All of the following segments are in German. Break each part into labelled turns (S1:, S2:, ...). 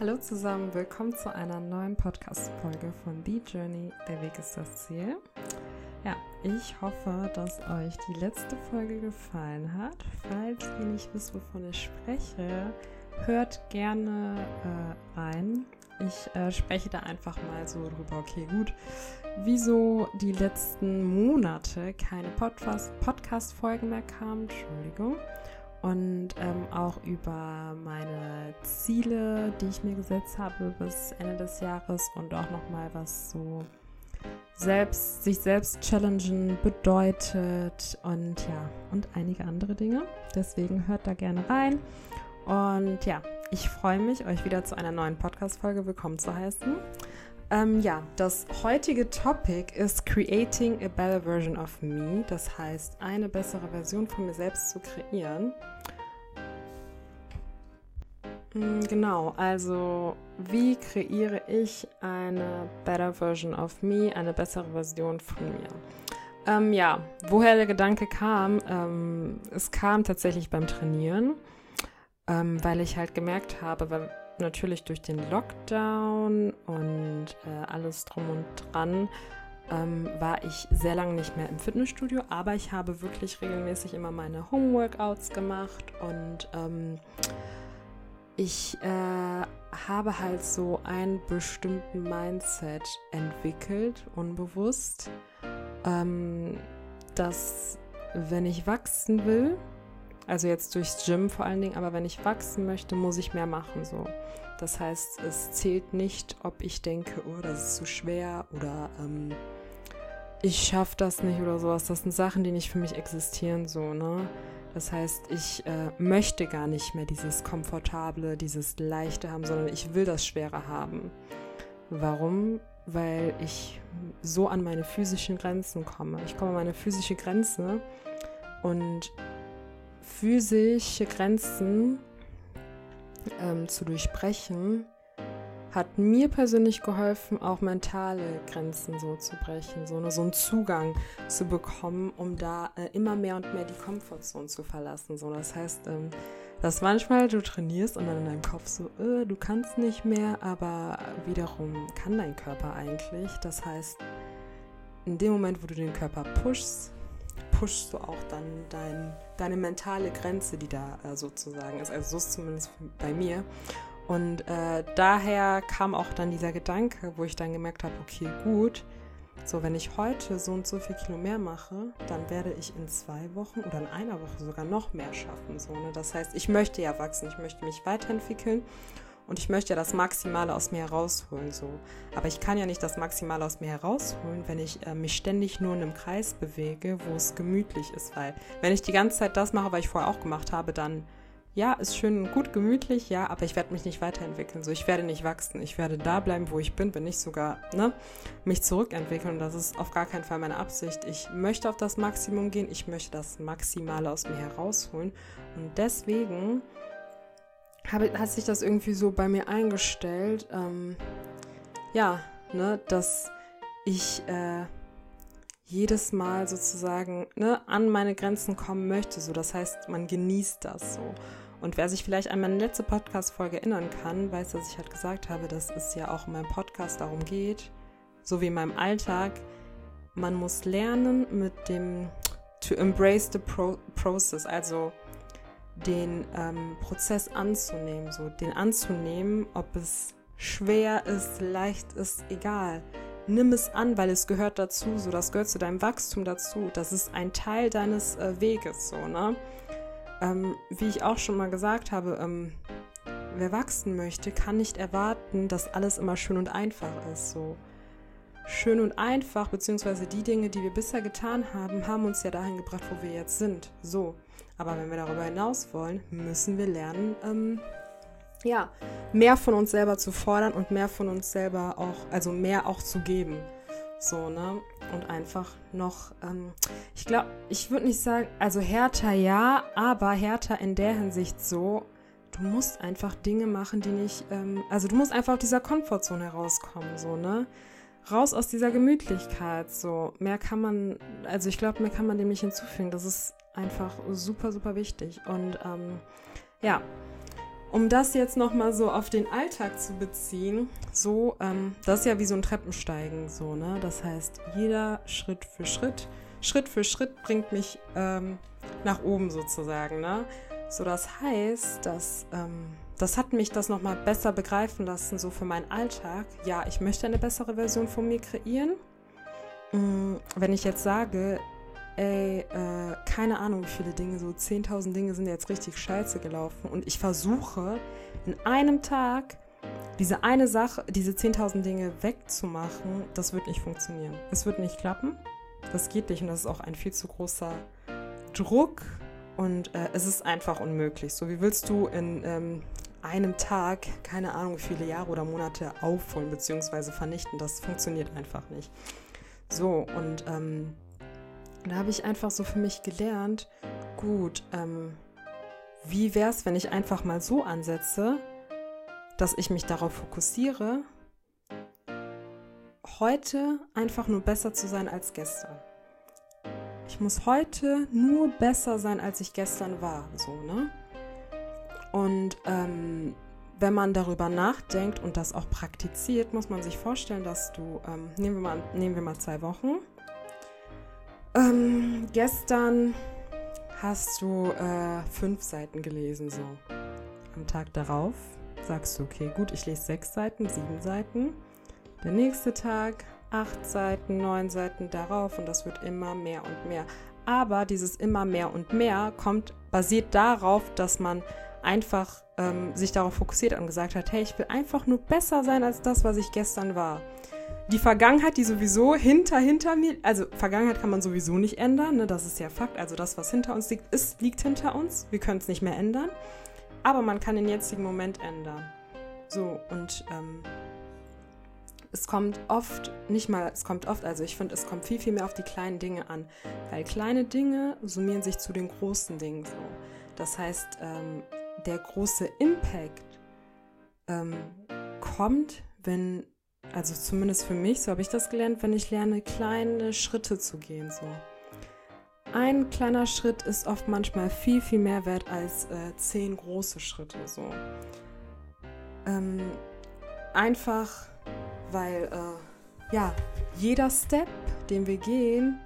S1: Hallo zusammen, willkommen zu einer neuen Podcast-Folge von The Journey, der Weg ist das Ziel. Ja, ich hoffe, dass euch die letzte Folge gefallen hat. Falls ihr nicht wisst, wovon ich spreche, hört gerne äh, rein. Ich äh, spreche da einfach mal so drüber, okay, gut, wieso die letzten Monate keine Podcast-Folgen mehr kamen, Entschuldigung und ähm, auch über meine Ziele, die ich mir gesetzt habe bis Ende des Jahres und auch nochmal was so selbst, sich selbst challengen bedeutet und ja, und einige andere Dinge. Deswegen hört da gerne rein. Und ja, ich freue mich, euch wieder zu einer neuen Podcast-Folge willkommen zu heißen. Ähm, ja, das heutige Topic ist Creating a Better Version of Me. Das heißt, eine bessere Version von mir selbst zu kreieren. Mm, genau, also wie kreiere ich eine Better Version of Me, eine bessere Version von mir? Ähm, ja, woher der Gedanke kam, ähm, es kam tatsächlich beim Trainieren, ähm, weil ich halt gemerkt habe, weil natürlich durch den Lockdown und äh, alles drum und dran ähm, war ich sehr lange nicht mehr im Fitnessstudio, aber ich habe wirklich regelmäßig immer meine Homeworkouts gemacht und ähm, ich äh, habe halt so einen bestimmten Mindset entwickelt, unbewusst, ähm, dass wenn ich wachsen will, also jetzt durchs Gym vor allen Dingen, aber wenn ich wachsen möchte, muss ich mehr machen so. Das heißt, es zählt nicht, ob ich denke, oh, das ist zu schwer oder ähm, ich schaffe das nicht oder sowas. Das sind Sachen, die nicht für mich existieren so, ne? Das heißt, ich äh, möchte gar nicht mehr dieses Komfortable, dieses Leichte haben, sondern ich will das Schwere haben. Warum? Weil ich so an meine physischen Grenzen komme. Ich komme an meine physische Grenze und physische Grenzen ähm, zu durchbrechen, hat mir persönlich geholfen, auch mentale Grenzen so zu brechen, so, ne, so einen Zugang zu bekommen, um da äh, immer mehr und mehr die Komfortzone zu verlassen. So. Das heißt, ähm, dass manchmal du trainierst und dann in deinem Kopf so, äh, du kannst nicht mehr, aber wiederum kann dein Körper eigentlich. Das heißt, in dem Moment, wo du den Körper pushst, pushst du auch dann dein, deine mentale Grenze, die da äh, sozusagen ist. Also so ist es zumindest bei mir. Und äh, daher kam auch dann dieser Gedanke, wo ich dann gemerkt habe, okay, gut, so wenn ich heute so und so viel Kilo mehr mache, dann werde ich in zwei Wochen oder in einer Woche sogar noch mehr schaffen. So, ne? Das heißt, ich möchte ja wachsen, ich möchte mich weiterentwickeln und ich möchte ja das Maximale aus mir herausholen, so. Aber ich kann ja nicht das Maximale aus mir herausholen, wenn ich äh, mich ständig nur in einem Kreis bewege, wo es gemütlich ist, weil wenn ich die ganze Zeit das mache, was ich vorher auch gemacht habe, dann ja, ist schön und gut gemütlich, ja, aber ich werde mich nicht weiterentwickeln. So, ich werde nicht wachsen. Ich werde da bleiben, wo ich bin, wenn nicht sogar, ne, mich zurückentwickeln. Und das ist auf gar keinen Fall meine Absicht. Ich möchte auf das Maximum gehen. Ich möchte das Maximale aus mir herausholen. Und deswegen habe, hat sich das irgendwie so bei mir eingestellt, ähm, ja, ne, dass ich äh, jedes Mal sozusagen ne, an meine Grenzen kommen möchte. So, das heißt, man genießt das so. Und wer sich vielleicht an meine letzte Podcast-Folge erinnern kann, weiß, dass ich halt gesagt habe, dass es ja auch in meinem Podcast darum geht, so wie in meinem Alltag, man muss lernen mit dem to embrace the pro process, also den ähm, Prozess anzunehmen, so den anzunehmen, ob es schwer ist, leicht ist, egal. Nimm es an, weil es gehört dazu, so das gehört zu deinem Wachstum dazu. Das ist ein Teil deines äh, Weges, so ne. Ähm, wie ich auch schon mal gesagt habe, ähm, wer wachsen möchte, kann nicht erwarten, dass alles immer schön und einfach ist, so schön und einfach, beziehungsweise die Dinge, die wir bisher getan haben, haben uns ja dahin gebracht, wo wir jetzt sind. So. Aber wenn wir darüber hinaus wollen, müssen wir lernen, ähm, ja, mehr von uns selber zu fordern und mehr von uns selber auch, also mehr auch zu geben. So, ne? Und einfach noch, ähm, ich glaube, ich würde nicht sagen, also härter ja, aber härter in der Hinsicht so, du musst einfach Dinge machen, die nicht, ähm, also du musst einfach aus dieser Komfortzone herauskommen, so, ne? Raus aus dieser Gemütlichkeit, so. Mehr kann man, also ich glaube, mehr kann man dem nicht hinzufügen. Das ist einfach super, super wichtig. Und ähm, ja, um das jetzt nochmal so auf den Alltag zu beziehen, so, ähm, das ist ja wie so ein Treppensteigen, so, ne? Das heißt, jeder Schritt für Schritt, Schritt für Schritt bringt mich ähm, nach oben sozusagen, ne? So, das heißt, dass, ähm, das hat mich das nochmal besser begreifen lassen, so für meinen Alltag. Ja, ich möchte eine bessere Version von mir kreieren. Mm, wenn ich jetzt sage, ey, äh, keine Ahnung, wie viele Dinge, so 10.000 Dinge sind jetzt richtig scheiße gelaufen und ich versuche in einem Tag diese eine Sache, diese 10.000 Dinge wegzumachen, das wird nicht funktionieren. Es wird nicht klappen. Das geht nicht und das ist auch ein viel zu großer Druck und äh, es ist einfach unmöglich. So, wie willst du in ähm, einem Tag, keine Ahnung, wie viele Jahre oder Monate aufholen bzw. vernichten? Das funktioniert einfach nicht. So, und ähm, da habe ich einfach so für mich gelernt, gut, ähm, wie wäre es, wenn ich einfach mal so ansetze, dass ich mich darauf fokussiere, heute einfach nur besser zu sein als gestern. Ich muss heute nur besser sein, als ich gestern war, so, ne? Und ähm, wenn man darüber nachdenkt und das auch praktiziert, muss man sich vorstellen, dass du, ähm, nehmen, wir mal, nehmen wir mal zwei Wochen, ähm, gestern hast du äh, fünf Seiten gelesen, so. Am Tag darauf sagst du, okay, gut, ich lese sechs Seiten, sieben Seiten. Der nächste Tag acht Seiten, neun Seiten darauf und das wird immer mehr und mehr. Aber dieses immer mehr und mehr kommt, basiert darauf, dass man einfach ähm, sich darauf fokussiert und gesagt hat, hey, ich will einfach nur besser sein als das, was ich gestern war die Vergangenheit, die sowieso hinter, hinter mir, also Vergangenheit kann man sowieso nicht ändern, ne? das ist ja Fakt. Also das, was hinter uns liegt, ist, liegt hinter uns. Wir können es nicht mehr ändern. Aber man kann den jetzigen Moment ändern. So, und ähm, es kommt oft, nicht mal, es kommt oft, also ich finde, es kommt viel, viel mehr auf die kleinen Dinge an. Weil kleine Dinge summieren sich zu den großen Dingen so. Das heißt, ähm, der große Impact ähm, kommt, wenn also zumindest für mich, so habe ich das gelernt, wenn ich lerne, kleine Schritte zu gehen. So. Ein kleiner Schritt ist oft manchmal viel, viel mehr wert als äh, zehn große Schritte. So. Ähm, einfach, weil äh, ja, jeder Step, den wir gehen,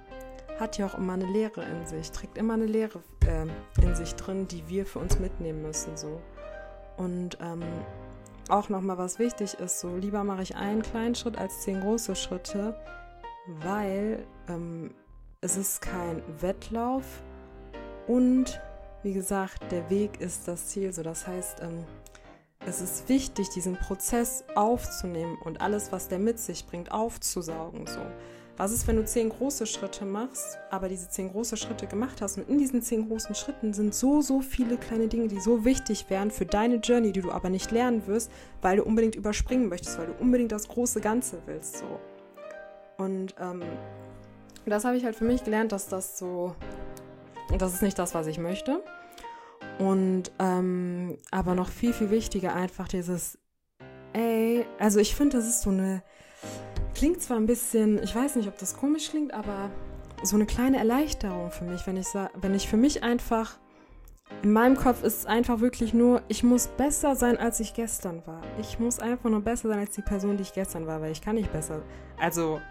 S1: hat ja auch immer eine Lehre in sich, trägt immer eine Lehre äh, in sich drin, die wir für uns mitnehmen müssen. So. Und ähm, auch nochmal was wichtig ist, so lieber mache ich einen kleinen Schritt als zehn große Schritte, weil ähm, es ist kein Wettlauf und wie gesagt, der Weg ist das Ziel. So, das heißt, ähm, es ist wichtig, diesen Prozess aufzunehmen und alles, was der mit sich bringt, aufzusaugen. So. Was ist, wenn du zehn große Schritte machst, aber diese zehn große Schritte gemacht hast und in diesen zehn großen Schritten sind so, so viele kleine Dinge, die so wichtig wären für deine Journey, die du aber nicht lernen wirst, weil du unbedingt überspringen möchtest, weil du unbedingt das große Ganze willst, so. Und ähm, das habe ich halt für mich gelernt, dass das so, das ist nicht das, was ich möchte. Und ähm, aber noch viel, viel wichtiger einfach dieses, ey, also ich finde, das ist so eine Klingt zwar ein bisschen, ich weiß nicht, ob das komisch klingt, aber so eine kleine Erleichterung für mich, wenn ich, wenn ich für mich einfach, in meinem Kopf ist es einfach wirklich nur, ich muss besser sein, als ich gestern war. Ich muss einfach nur besser sein als die Person, die ich gestern war, weil ich kann nicht besser. Also,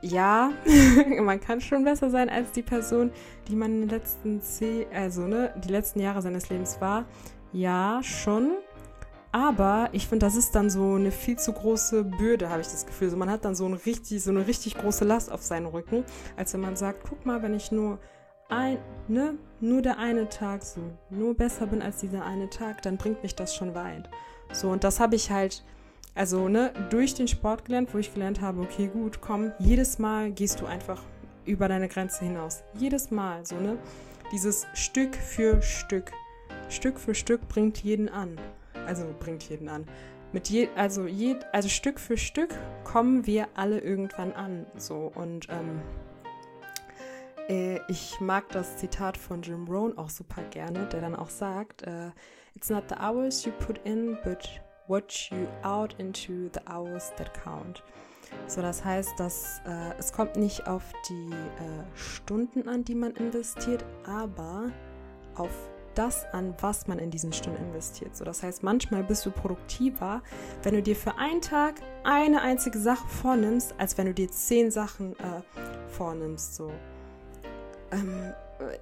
S1: ja, man kann schon besser sein als die Person, die man in den letzten zehn, also ne, die letzten Jahre seines Lebens war. Ja, schon. Aber ich finde, das ist dann so eine viel zu große Bürde, habe ich das Gefühl. So, man hat dann so, ein richtig, so eine richtig große Last auf seinen Rücken, als wenn man sagt, guck mal, wenn ich nur ein, ne, nur der eine Tag so, nur besser bin als dieser eine Tag, dann bringt mich das schon weit. So, und das habe ich halt, also, ne, durch den Sport gelernt, wo ich gelernt habe, okay, gut, komm, jedes Mal gehst du einfach über deine Grenze hinaus. Jedes Mal, so, ne? Dieses Stück für Stück. Stück für Stück bringt jeden an also bringt jeden an. Mit je, also, je, also Stück für Stück kommen wir alle irgendwann an. So und ähm, äh, ich mag das Zitat von Jim Rohn auch super gerne, der dann auch sagt: äh, It's not the hours you put in, but what you out into the hours that count. So, das heißt, dass äh, es kommt nicht auf die äh, Stunden an, die man investiert, aber auf das an, was man in diesen Stunden investiert. So, das heißt, manchmal bist du produktiver, wenn du dir für einen Tag eine einzige Sache vornimmst, als wenn du dir zehn Sachen äh, vornimmst. So. Ähm,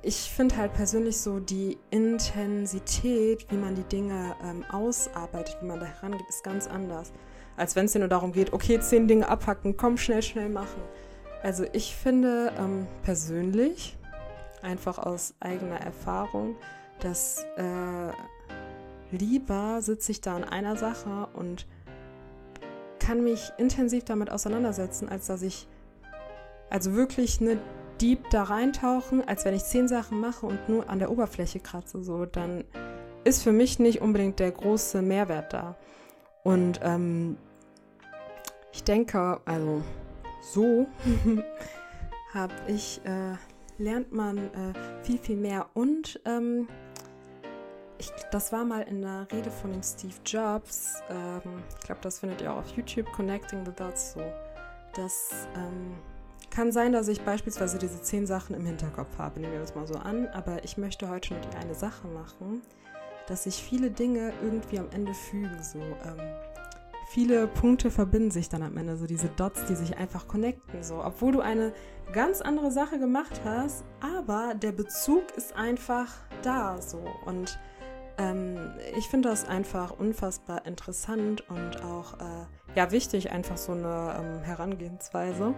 S1: ich finde halt persönlich so die Intensität, wie man die Dinge ähm, ausarbeitet, wie man da herangeht, ist ganz anders. Als wenn es dir nur darum geht, okay, zehn Dinge abhacken, komm, schnell, schnell machen. Also ich finde ähm, persönlich, einfach aus eigener Erfahrung, dass äh, lieber sitze ich da an einer Sache und kann mich intensiv damit auseinandersetzen, als dass ich also wirklich eine deep da reintauchen, als wenn ich zehn Sachen mache und nur an der Oberfläche kratze, so, dann ist für mich nicht unbedingt der große Mehrwert da. Und ähm, ich denke, also so habe ich, äh, lernt man äh, viel, viel mehr. Und ähm, ich, das war mal in der Rede von dem Steve Jobs. Ähm, ich glaube, das findet ihr auch auf YouTube, Connecting the Dots so. Das ähm, kann sein, dass ich beispielsweise diese zehn Sachen im Hinterkopf habe, nehmen wir das mal so an, aber ich möchte heute nur die eine Sache machen, dass sich viele Dinge irgendwie am Ende fügen. So, ähm, viele Punkte verbinden sich dann am Ende, so diese Dots, die sich einfach connecten. So, obwohl du eine ganz andere Sache gemacht hast, aber der Bezug ist einfach da. So und ähm, ich finde das einfach unfassbar interessant und auch äh, ja wichtig, einfach so eine ähm, Herangehensweise.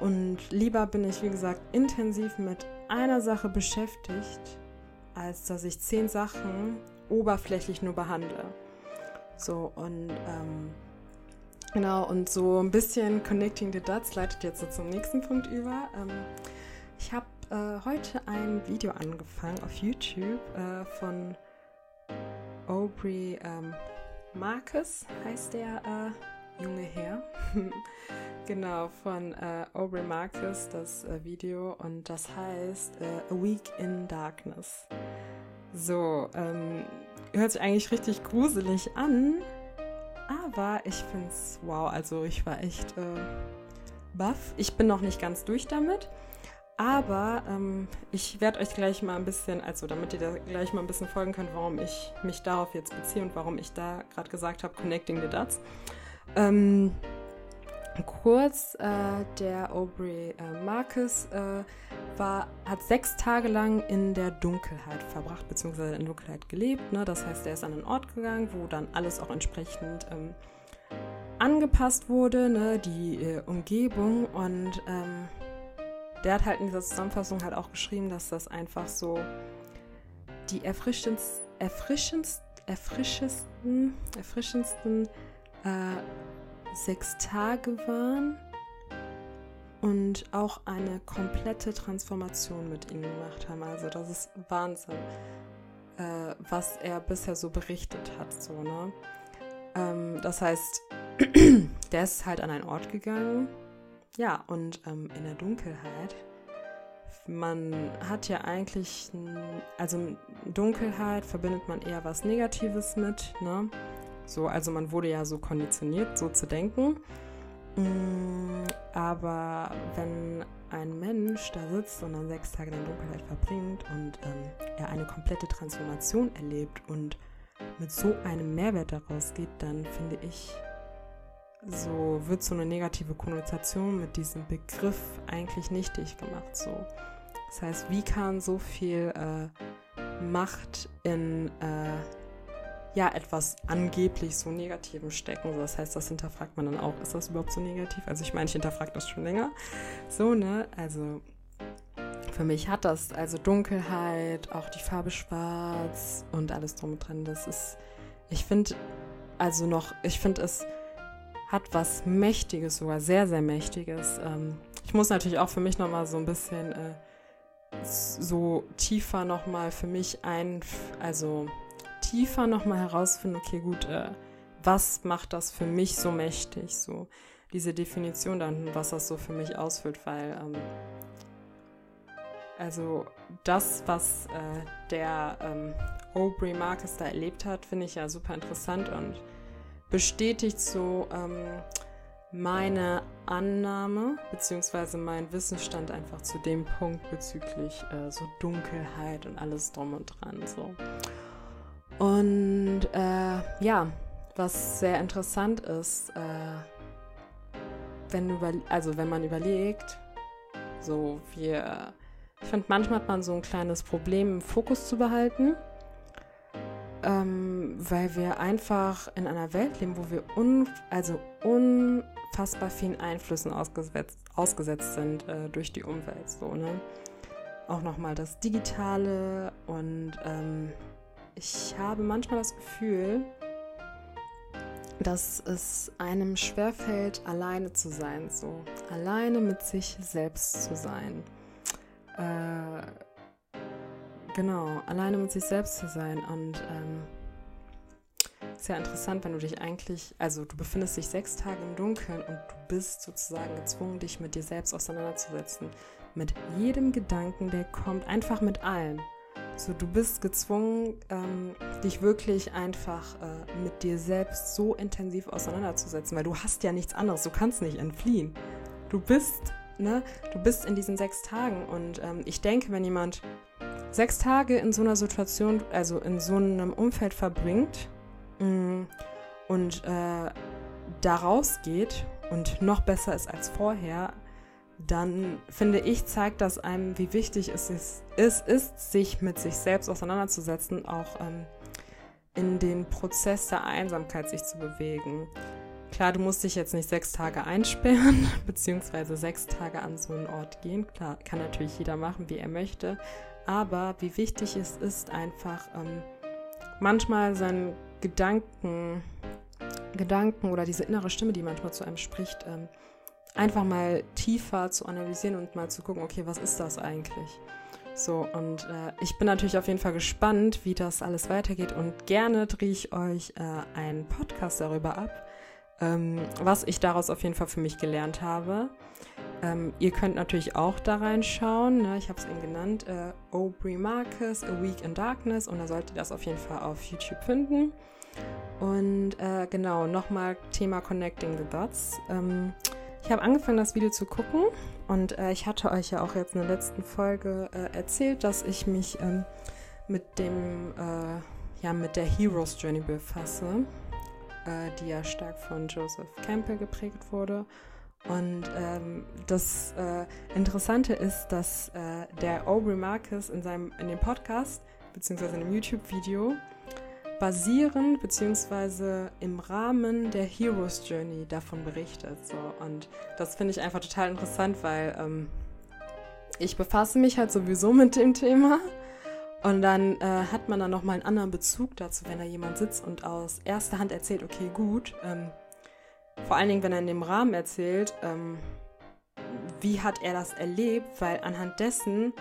S1: Und lieber bin ich, wie gesagt, intensiv mit einer Sache beschäftigt, als dass ich zehn Sachen oberflächlich nur behandle. So, und ähm, genau, und so ein bisschen Connecting the Dots leitet jetzt so zum nächsten Punkt über. Ähm, ich habe äh, heute ein Video angefangen auf YouTube äh, von Aubrey ähm, Marcus, heißt der äh, junge Herr. Genau, von äh, Aubrey Marcus das äh, Video und das heißt äh, A Week in Darkness. So, ähm, hört sich eigentlich richtig gruselig an, aber ich finde es wow, also ich war echt baff. Ich bin noch nicht ganz durch damit, aber ähm, ich werde euch gleich mal ein bisschen, also damit ihr da gleich mal ein bisschen folgen könnt, warum ich mich darauf jetzt beziehe und warum ich da gerade gesagt habe, Connecting the Dots. Ähm, kurz, äh, der Aubrey äh, Marcus äh, war, hat sechs Tage lang in der Dunkelheit verbracht, beziehungsweise in Dunkelheit gelebt. Ne? Das heißt, er ist an einen Ort gegangen, wo dann alles auch entsprechend ähm, angepasst wurde, ne? die äh, Umgebung. Und ähm, der hat halt in dieser Zusammenfassung halt auch geschrieben, dass das einfach so die erfrischendsten, erfrischendsten, erfrischendsten, erfrischendsten äh, sechs Tage waren und auch eine komplette Transformation mit ihnen gemacht haben. Also das ist Wahnsinn, äh, was er bisher so berichtet hat. So, ne? Ähm, das heißt, der ist halt an einen Ort gegangen, ja, und ähm, in der Dunkelheit. Man hat ja eigentlich, also Dunkelheit verbindet man eher was Negatives mit, ne? So, also man wurde ja so konditioniert, so zu denken. Mm, aber wenn ein Mensch da sitzt und dann sechs Tage in der Dunkelheit verbringt und ähm, er eine komplette Transformation erlebt und mit so einem Mehrwert daraus geht, dann finde ich, so wird so eine negative Konnotation mit diesem Begriff eigentlich nichtig gemacht. So. Das heißt, wie kann so viel äh, Macht in äh, ja etwas angeblich so Negativem stecken. So, das heißt, das hinterfragt man dann auch, ist das überhaupt so negativ? Also ich meine, ich hinterfrage das schon länger. So, ne? Also für mich hat das also Dunkelheit, auch die Farbe schwarz und alles drum und dran. Das ist, ich finde, also noch, ich finde es hat was Mächtiges, sogar sehr, sehr Mächtiges. Ähm, ich muss natürlich auch für mich nochmal so ein bisschen äh, so tiefer nochmal für mich ein, also tiefer nochmal herausfinden, okay, gut, äh, was macht das für mich so mächtig? So diese Definition dann, was das so für mich ausfüllt, weil ähm, also das, was äh, der ähm, Aubrey Marcus da erlebt hat, finde ich ja super interessant und bestätigt so ähm, meine Annahme, beziehungsweise mein Wissensstand einfach zu dem Punkt bezüglich äh, so Dunkelheit und alles drum und dran. So. Und äh, ja, was sehr interessant ist, äh, wenn, also wenn man überlegt, so wir, ich finde, manchmal hat man so ein kleines Problem, im Fokus zu behalten ähm, weil wir einfach in einer Welt leben, wo wir un, also unfassbar vielen Einflüssen ausgesetzt, ausgesetzt sind äh, durch die Umwelt. So, ne? Auch nochmal das Digitale und ähm, ich habe manchmal das Gefühl, dass es einem schwerfällt, alleine zu sein, so alleine mit sich selbst zu sein. Äh, Genau, alleine mit sich selbst zu sein. Und ähm, ist ja interessant, wenn du dich eigentlich, also du befindest dich sechs Tage im Dunkeln und du bist sozusagen gezwungen, dich mit dir selbst auseinanderzusetzen. Mit jedem Gedanken, der kommt, einfach mit allem. So, du bist gezwungen, ähm, dich wirklich einfach äh, mit dir selbst so intensiv auseinanderzusetzen, weil du hast ja nichts anderes, du kannst nicht entfliehen. Du bist, ne, du bist in diesen sechs Tagen und ähm, ich denke, wenn jemand sechs Tage in so einer Situation, also in so einem Umfeld verbringt mm, und äh, da rausgeht und noch besser ist als vorher, dann finde ich, zeigt das einem, wie wichtig es ist, es ist sich mit sich selbst auseinanderzusetzen, auch ähm, in den Prozess der Einsamkeit sich zu bewegen. Klar, du musst dich jetzt nicht sechs Tage einsperren, beziehungsweise sechs Tage an so einen Ort gehen. Klar, kann natürlich jeder machen, wie er möchte aber wie wichtig es ist, einfach ähm, manchmal seinen Gedanken, Gedanken oder diese innere Stimme, die manchmal zu einem spricht, ähm, einfach mal tiefer zu analysieren und mal zu gucken, okay, was ist das eigentlich? So, und äh, ich bin natürlich auf jeden Fall gespannt, wie das alles weitergeht und gerne drehe ich euch äh, einen Podcast darüber ab, ähm, was ich daraus auf jeden Fall für mich gelernt habe. Ähm, ihr könnt natürlich auch da reinschauen. Ne? Ich habe es eben genannt. Äh, Aubrey Marcus, A Week in Darkness. Und da solltet ihr das auf jeden Fall auf YouTube finden. Und äh, genau, nochmal Thema Connecting the Dots. Ähm, ich habe angefangen, das Video zu gucken. Und äh, ich hatte euch ja auch jetzt in der letzten Folge äh, erzählt, dass ich mich ähm, mit dem, äh, ja, mit der Heroes Journey befasse, äh, die ja stark von Joseph Campbell geprägt wurde. Und ähm, das äh, Interessante ist, dass äh, der Aubrey Marcus in, seinem, in dem Podcast beziehungsweise in dem YouTube-Video basierend beziehungsweise im Rahmen der Heroes Journey davon berichtet. So. Und das finde ich einfach total interessant, weil ähm, ich befasse mich halt sowieso mit dem Thema. Und dann äh, hat man dann nochmal einen anderen Bezug dazu, wenn da jemand sitzt und aus erster Hand erzählt, okay, gut, ähm, vor allen Dingen, wenn er in dem Rahmen erzählt, ähm, wie hat er das erlebt, weil anhand dessen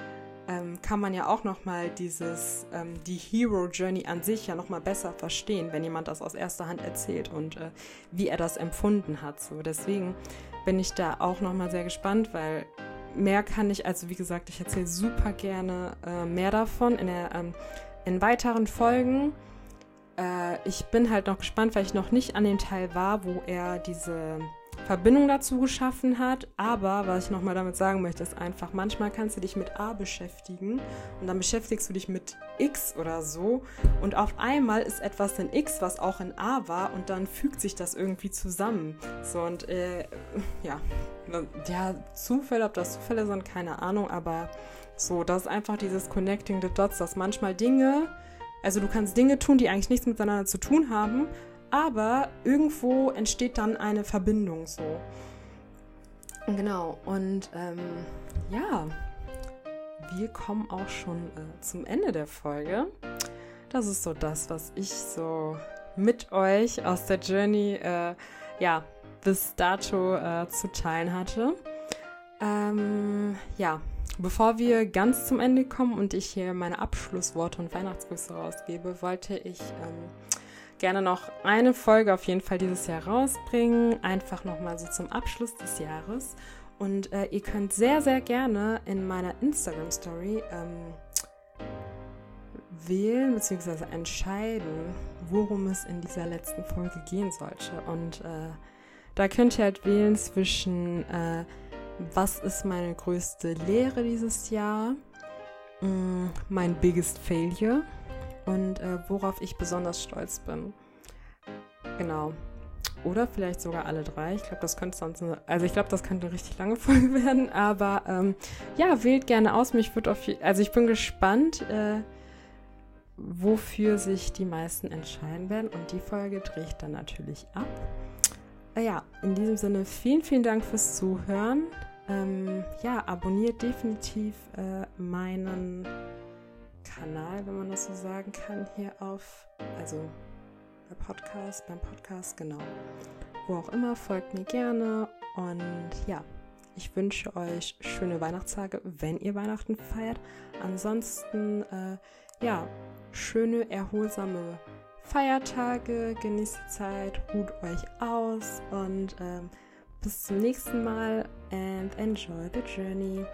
S1: ähm, kann man ja auch nochmal dieses, ähm, die Hero Journey an sich ja nochmal besser verstehen, wenn jemand das aus erster Hand erzählt und äh, wie er das empfunden hat. So, deswegen bin ich da auch nochmal sehr gespannt, weil mehr kann ich, also wie gesagt, ich erzähle super gerne äh, mehr davon in, der, ähm, in weiteren Folgen. Äh, ich bin halt noch gespannt, weil ich noch nicht an dem Teil war, wo er diese Verbindung dazu geschaffen hat. Aber was ich nochmal damit sagen möchte, ist einfach, manchmal kannst du dich mit A beschäftigen und dann beschäftigst du dich mit X oder so und auf einmal ist etwas in X, was auch in A war und dann fügt sich das irgendwie zusammen. So und äh, ja, ja, Zufälle, ob das Zufälle sind, keine Ahnung, aber so, das ist einfach dieses Connecting the Dots, dass manchmal Dinge also du kannst Dinge tun, die eigentlich nichts miteinander zu tun haben, aber irgendwo entsteht dann eine Verbindung so. Genau, und ähm, ja, wir kommen auch schon äh, zum Ende der Folge. Das ist so das, was ich so mit euch aus der Journey, äh, ja, bis dato äh, zu teilen hatte. Ähm, ja, Bevor wir ganz zum Ende kommen und ich hier meine Abschlussworte und Weihnachtsgrüße rausgebe, wollte ich ähm, gerne noch eine Folge auf jeden Fall dieses Jahr rausbringen. Einfach nochmal so zum Abschluss des Jahres. Und äh, ihr könnt sehr, sehr gerne in meiner Instagram-Story ähm, wählen bzw. entscheiden, worum es in dieser letzten Folge gehen sollte. Und äh, Da könnt ihr halt wählen zwischen, äh, was ist meine größte Lehre dieses Jahr, mm, mein biggest failure und äh, worauf ich besonders stolz bin. Genau. Oder vielleicht sogar alle drei. Ich glaube, das könnte sonst eine, also ich glaube, das könnte eine richtig lange Folge werden. Aber ähm, ja, wählt gerne aus. Mich wird auf, also ich bin gespannt, äh, wofür sich die meisten entscheiden werden. Und die Folge drehe ich dann natürlich ab. Äh, ja, in diesem Sinne vielen, vielen Dank fürs Zuhören. Ähm, ja, abonniert definitiv äh, meinen Kanal, wenn man das so sagen kann, hier auf, also bei Podcast, beim Podcast, genau. Wo auch immer, folgt mir gerne und ja, ich wünsche euch schöne Weihnachtstage, wenn ihr Weihnachten feiert. Ansonsten, äh, ja, schöne, erholsame Feiertage, genießt die Zeit, ruht euch aus und ähm, bis zum nächsten Mal and enjoy the journey.